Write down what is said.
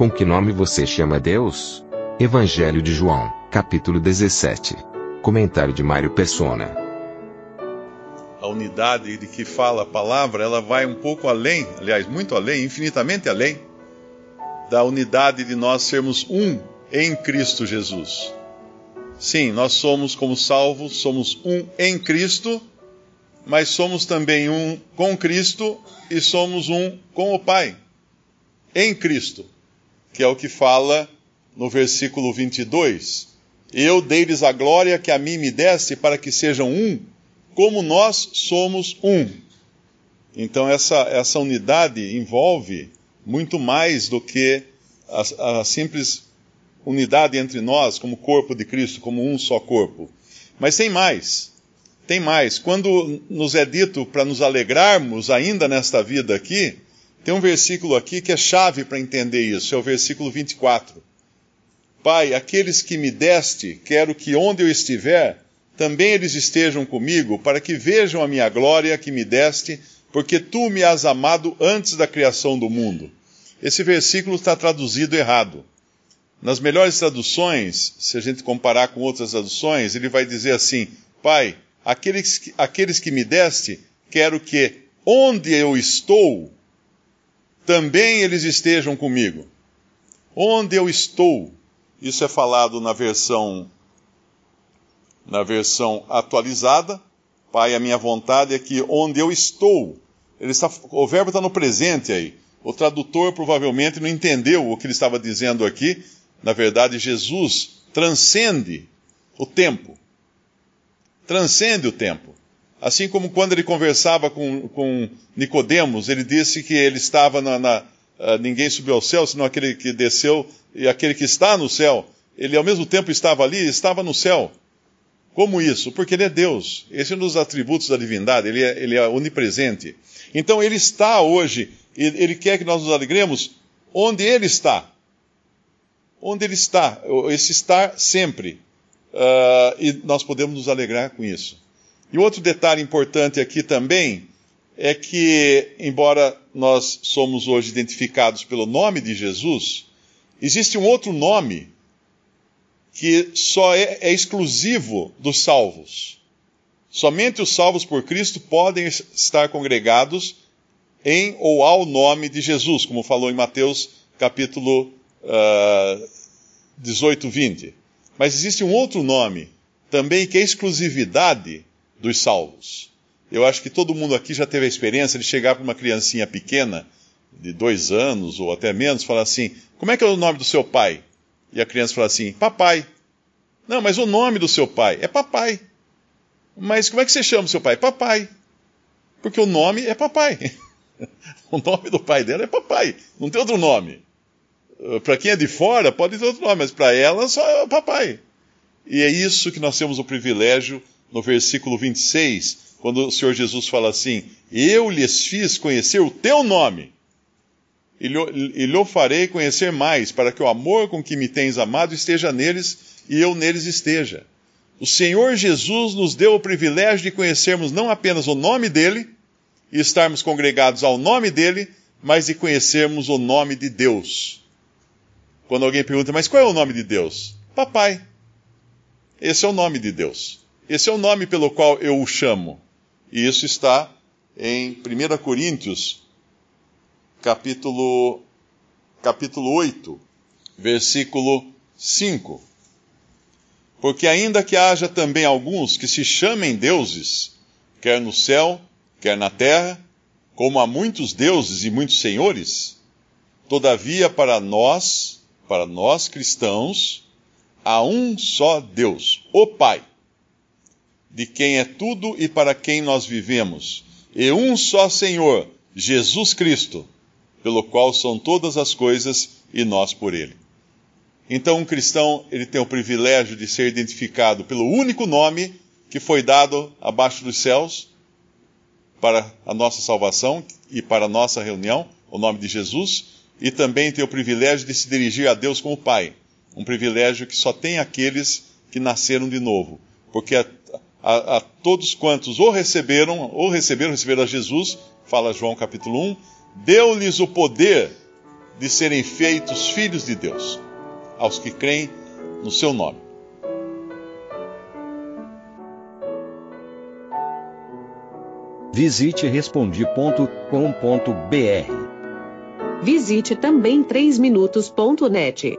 Com que nome você chama Deus? Evangelho de João, capítulo 17. Comentário de Mário Persona. A unidade de que fala a palavra, ela vai um pouco além, aliás, muito além, infinitamente além, da unidade de nós sermos um em Cristo Jesus. Sim, nós somos, como salvos, somos um em Cristo, mas somos também um com Cristo e somos um com o Pai. Em Cristo, que é o que fala no versículo 22. Eu dei-lhes a glória que a mim me deste para que sejam um, como nós somos um. Então, essa, essa unidade envolve muito mais do que a, a simples unidade entre nós, como corpo de Cristo, como um só corpo. Mas tem mais. Tem mais. Quando nos é dito para nos alegrarmos ainda nesta vida aqui, tem um versículo aqui que é chave para entender isso, é o versículo 24. Pai, aqueles que me deste, quero que onde eu estiver, também eles estejam comigo, para que vejam a minha glória que me deste, porque tu me has amado antes da criação do mundo. Esse versículo está traduzido errado. Nas melhores traduções, se a gente comparar com outras traduções, ele vai dizer assim: Pai, aqueles que, aqueles que me deste, quero que onde eu estou, também eles estejam comigo. Onde eu estou, isso é falado na versão na versão atualizada. Pai, a minha vontade é que onde eu estou, está, o verbo está no presente aí. O tradutor provavelmente não entendeu o que ele estava dizendo aqui. Na verdade, Jesus transcende o tempo. Transcende o tempo. Assim como quando ele conversava com, com Nicodemos, ele disse que ele estava na, na uh, ninguém subiu ao céu, senão aquele que desceu e aquele que está no céu. Ele ao mesmo tempo estava ali, estava no céu. Como isso? Porque ele é Deus. Esse é um dos atributos da divindade, ele é, ele é onipresente. Então ele está hoje, ele quer que nós nos alegremos onde ele está. Onde ele está, esse estar sempre. Uh, e nós podemos nos alegrar com isso. E outro detalhe importante aqui também é que, embora nós somos hoje identificados pelo nome de Jesus, existe um outro nome que só é, é exclusivo dos salvos. Somente os salvos por Cristo podem estar congregados em ou ao nome de Jesus, como falou em Mateus capítulo uh, 18, 20. Mas existe um outro nome também que é exclusividade dos salvos. Eu acho que todo mundo aqui já teve a experiência de chegar para uma criancinha pequena, de dois anos ou até menos, falar assim: Como é que é o nome do seu pai? E a criança fala assim: Papai. Não, mas o nome do seu pai é papai. Mas como é que você chama o seu pai? Papai. Porque o nome é papai. o nome do pai dela é papai. Não tem outro nome. Para quem é de fora, pode ter outro nome, mas para ela só é papai. E é isso que nós temos o privilégio no versículo 26, quando o Senhor Jesus fala assim: Eu lhes fiz conhecer o teu nome, e lhe farei conhecer mais, para que o amor com que me tens amado esteja neles e eu neles esteja. O Senhor Jesus nos deu o privilégio de conhecermos não apenas o nome dele e estarmos congregados ao nome dele, mas de conhecermos o nome de Deus. Quando alguém pergunta, mas qual é o nome de Deus? Papai. Esse é o nome de Deus. Esse é o nome pelo qual eu o chamo. E isso está em 1 Coríntios, capítulo, capítulo 8, versículo 5. Porque ainda que haja também alguns que se chamem deuses, quer no céu, quer na terra, como há muitos deuses e muitos senhores, todavia para nós, para nós cristãos, há um só Deus, o Pai de quem é tudo e para quem nós vivemos, e um só Senhor, Jesus Cristo, pelo qual são todas as coisas e nós por ele. Então, um cristão ele tem o privilégio de ser identificado pelo único nome que foi dado abaixo dos céus para a nossa salvação e para a nossa reunião, o nome de Jesus, e também tem o privilégio de se dirigir a Deus como Pai, um privilégio que só tem aqueles que nasceram de novo, porque a, a, todos quantos ou receberam, ou receberam, receberam a Jesus, fala João capítulo 1, deu-lhes o poder de serem feitos filhos de Deus, aos que creem no seu nome. Visite respondi.com.br. Visite também 3minutos.net.